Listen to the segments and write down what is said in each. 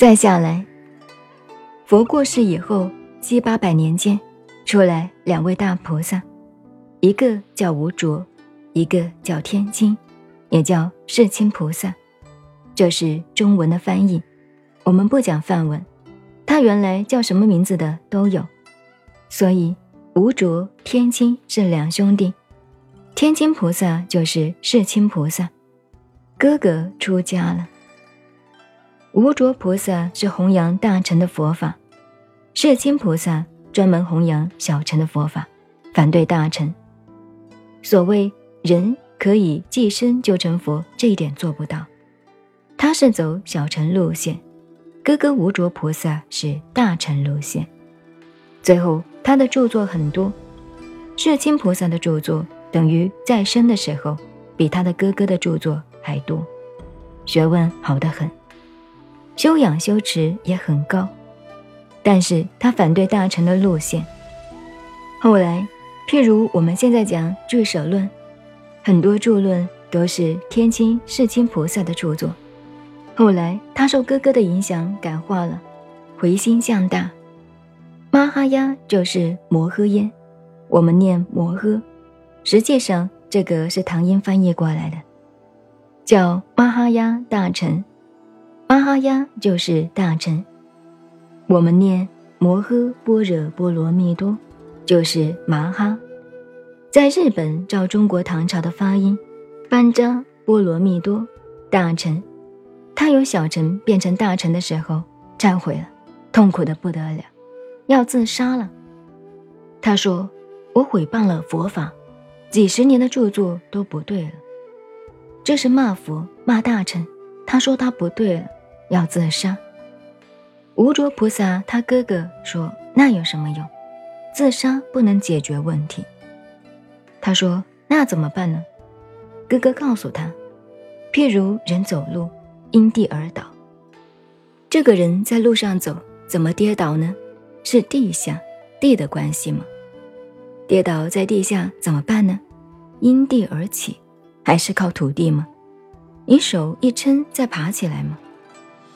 再下来，佛过世以后七八百年间，出来两位大菩萨，一个叫无着，一个叫天亲，也叫世亲菩萨。这是中文的翻译，我们不讲梵文。他原来叫什么名字的都有，所以无着、天亲是两兄弟，天亲菩萨就是世亲菩萨，哥哥出家了。无着菩萨是弘扬大乘的佛法，世亲菩萨专门弘扬小乘的佛法，反对大乘。所谓人可以寄生就成佛，这一点做不到。他是走小乘路线，哥哥无着菩萨是大乘路线。最后，他的著作很多，世亲菩萨的著作等于在生的时候比他的哥哥的著作还多，学问好得很，修养修持也很高。但是他反对大乘的路线。后来，譬如我们现在讲俱舍论，很多著论都是天亲、世亲菩萨的著作。后来，他受哥哥的影响感化了，回心向大。玛哈呀就是摩诃耶，我们念摩诃，实际上这个是唐音翻译过来的，叫玛哈呀大乘。麻哈呀就是大乘，我们念摩诃般若波罗蜜多，就是麻哈。在日本照中国唐朝的发音，班扎波罗蜜多大乘。他由小臣变成大臣的时候，忏悔了，痛苦的不得了，要自杀了。他说：“我毁谤了佛法，几十年的著作都不对了。”这是骂佛骂大臣。他说他不对了，要自杀。无着菩萨他哥哥说：“那有什么用？自杀不能解决问题。”他说：“那怎么办呢？”哥哥告诉他：“譬如人走路。”因地而倒。这个人在路上走，怎么跌倒呢？是地下地的关系吗？跌倒在地下怎么办呢？因地而起，还是靠土地吗？你手一撑再爬起来吗？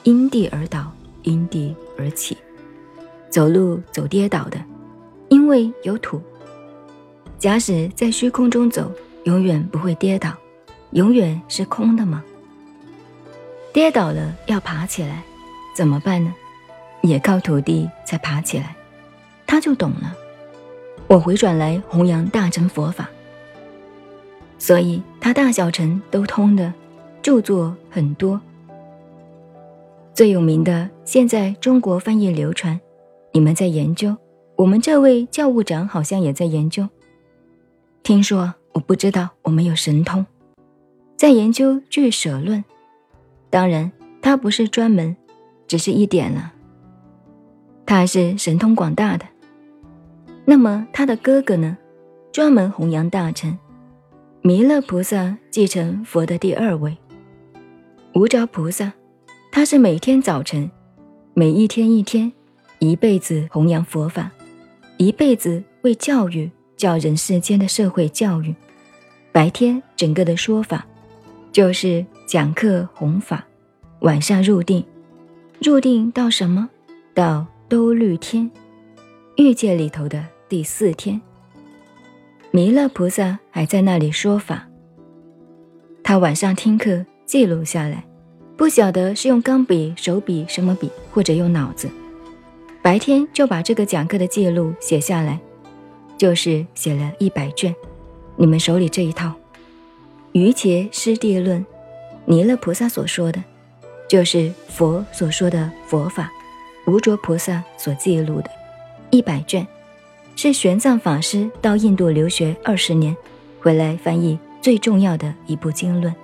因地而倒，因地而起。走路走跌倒的，因为有土。假使在虚空中走，永远不会跌倒，永远是空的吗？跌倒了要爬起来，怎么办呢？也靠土地才爬起来。他就懂了。我回转来弘扬大乘佛法，所以他大小乘都通的，著作很多。最有名的，现在中国翻译流传，你们在研究。我们这位教务长好像也在研究。听说我不知道，我们有神通，在研究俱舍论。当然，他不是专门，只是一点了。他是神通广大的。那么他的哥哥呢？专门弘扬大乘，弥勒菩萨继承佛的第二位。无着菩萨，他是每天早晨，每一天一天，一辈子弘扬佛法，一辈子为教育教人世间的社会教育。白天整个的说法，就是。讲课弘法，晚上入定，入定到什么？到兜率天，欲界里头的第四天。弥勒菩萨还在那里说法。他晚上听课记录下来，不晓得是用钢笔、手笔什么笔，或者用脑子。白天就把这个讲课的记录写下来，就是写了一百卷。你们手里这一套《瑜伽师地论》。弥勒菩萨所说的，就是佛所说的佛法。无着菩萨所记录的，一百卷，是玄奘法师到印度留学二十年，回来翻译最重要的一部经论《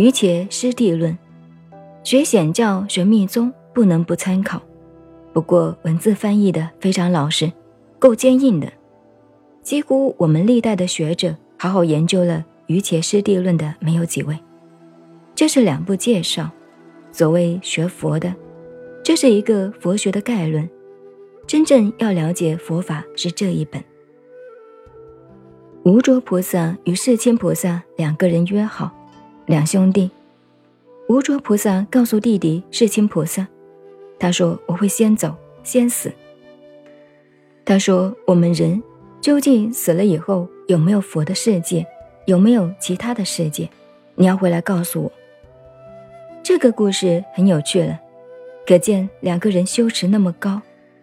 瑜伽师地论》。学显教、学密宗不能不参考，不过文字翻译的非常老实，够坚硬的。几乎我们历代的学者好好研究了《瑜伽师地论》的没有几位。这是两部介绍，所谓学佛的，这是一个佛学的概论。真正要了解佛法是这一本。无着菩萨与世亲菩萨两个人约好，两兄弟。无着菩萨告诉弟弟世亲菩萨，他说：“我会先走，先死。”他说：“我们人究竟死了以后有没有佛的世界，有没有其他的世界？你要回来告诉我。”这个故事很有趣了，可见两个人修持那么高，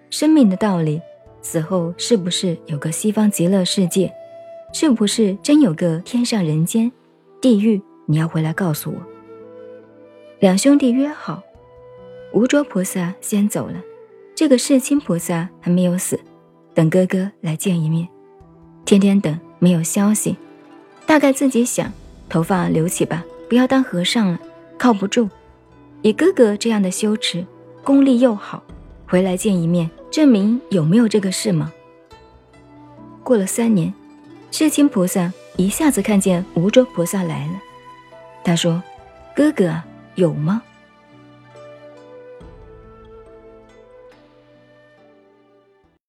生命的道理，死后是不是有个西方极乐世界？是不是真有个天上人间、地狱？你要回来告诉我。两兄弟约好，无着菩萨先走了，这个世亲菩萨还没有死。等哥哥来见一面，天天等没有消息，大概自己想头发留起吧，不要当和尚了，靠不住。以哥哥这样的修持，功力又好，回来见一面，证明有没有这个事吗？过了三年，世亲菩萨一下子看见无着菩萨来了，他说：“哥哥有吗？”